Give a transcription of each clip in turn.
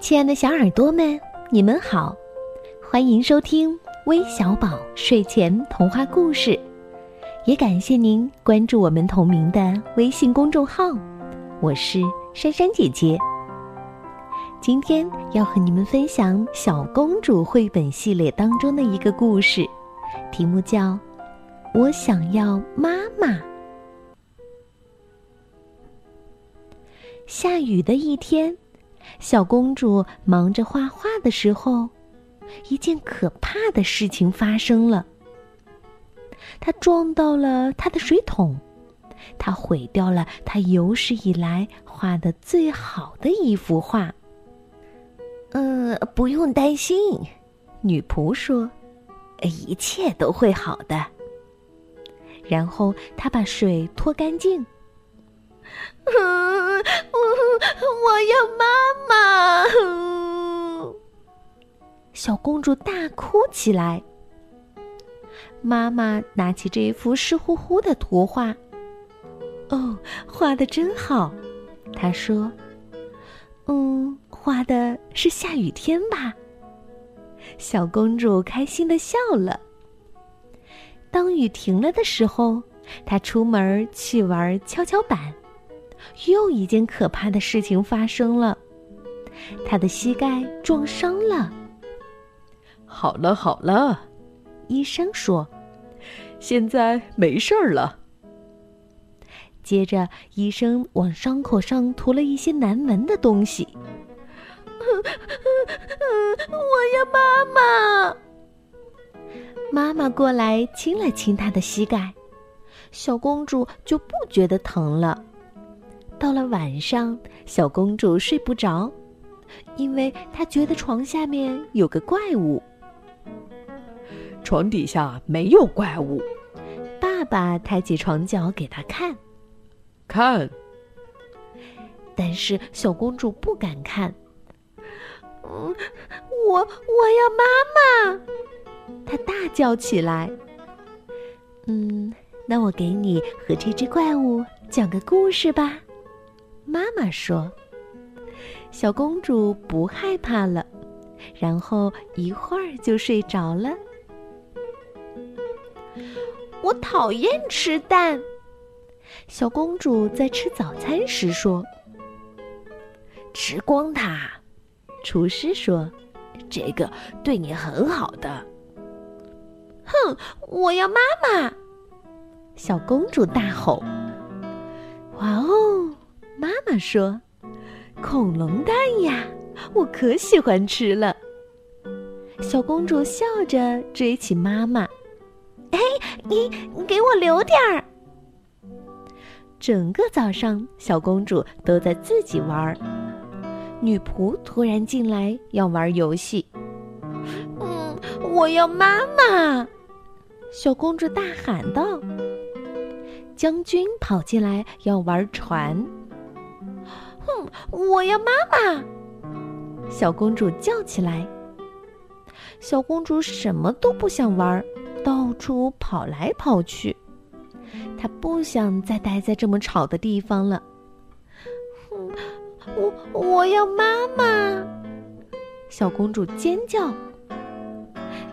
亲爱的小耳朵们，你们好，欢迎收听微小宝睡前童话故事，也感谢您关注我们同名的微信公众号。我是珊珊姐姐，今天要和你们分享《小公主》绘本系列当中的一个故事，题目叫《我想要妈妈》。下雨的一天。小公主忙着画画的时候，一件可怕的事情发生了。她撞到了她的水桶，她毁掉了她有史以来画的最好的一幅画。呃，不用担心，女仆说：“一切都会好的。”然后她把水拖干净。公主大哭起来。妈妈拿起这一幅湿乎乎的图画，哦，画的真好，她说：“嗯，画的是下雨天吧？”小公主开心的笑了。当雨停了的时候，她出门去玩跷跷板。又一件可怕的事情发生了，他的膝盖撞伤了。好了好了，医生说，现在没事儿了。接着，医生往伤口上涂了一些难闻的东西。我要妈妈！妈妈过来亲了亲她的膝盖，小公主就不觉得疼了。到了晚上，小公主睡不着，因为她觉得床下面有个怪物。床底下没有怪物。爸爸抬起床角给他看，看。但是小公主不敢看。嗯，我我要妈妈！她大叫起来。嗯，那我给你和这只怪物讲个故事吧。妈妈说：“小公主不害怕了，然后一会儿就睡着了。”我讨厌吃蛋。小公主在吃早餐时说：“吃光它。”厨师说：“这个对你很好的。”哼！我要妈妈！小公主大吼：“哇哦！”妈妈说：“恐龙蛋呀，我可喜欢吃了。”小公主笑着追起妈妈：“哎，你你给我留点儿。”整个早上，小公主都在自己玩。女仆突然进来要玩游戏。“嗯，我要妈妈！”小公主大喊道。将军跑进来要玩船。哼！我要妈妈！小公主叫起来。小公主什么都不想玩，到处跑来跑去。她不想再待在这么吵的地方了。哼！我我要妈妈！小公主尖叫。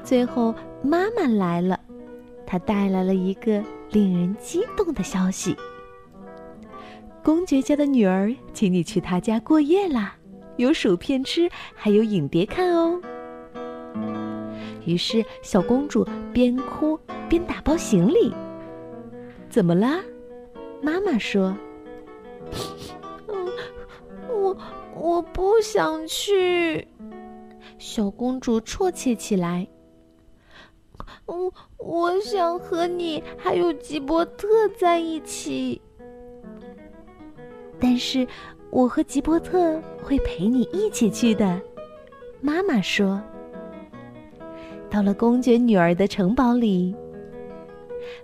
最后，妈妈来了，她带来了一个令人激动的消息。公爵家的女儿，请你去她家过夜啦，有薯片吃，还有影碟看哦。于是，小公主边哭边打包行李。怎么啦？妈妈说：“嗯，我我不想去。”小公主啜泣起来。我，我想和你还有吉伯特在一起。但是，我和吉伯特会陪你一起去的，妈妈说。到了公爵女儿的城堡里，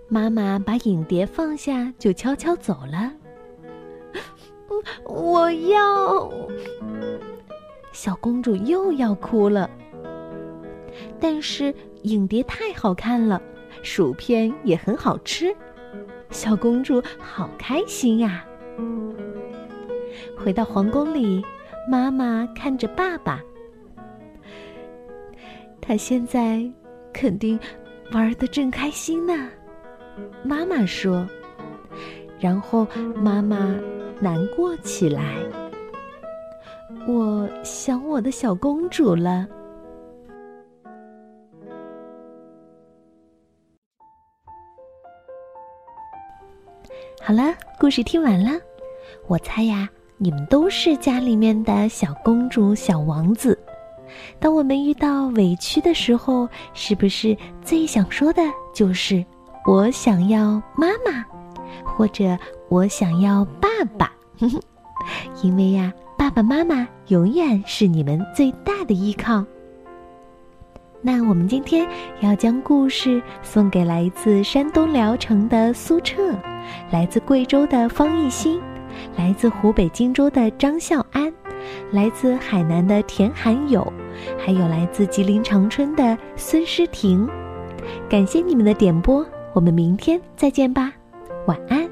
妈妈把影碟放下，就悄悄走了。我要，小公主又要哭了。但是影碟太好看了，薯片也很好吃，小公主好开心呀。回到皇宫里，妈妈看着爸爸，他现在肯定玩的正开心呢。妈妈说，然后妈妈难过起来。我想我的小公主了。好了，故事听完了。我猜呀，你们都是家里面的小公主、小王子。当我们遇到委屈的时候，是不是最想说的就是“我想要妈妈”或者“我想要爸爸”？因为呀，爸爸妈妈永远是你们最大的依靠。那我们今天要将故事送给来自山东聊城的苏澈，来自贵州的方艺兴，来自湖北荆州的张孝安，来自海南的田涵友，还有来自吉林长春的孙诗婷。感谢你们的点播，我们明天再见吧，晚安。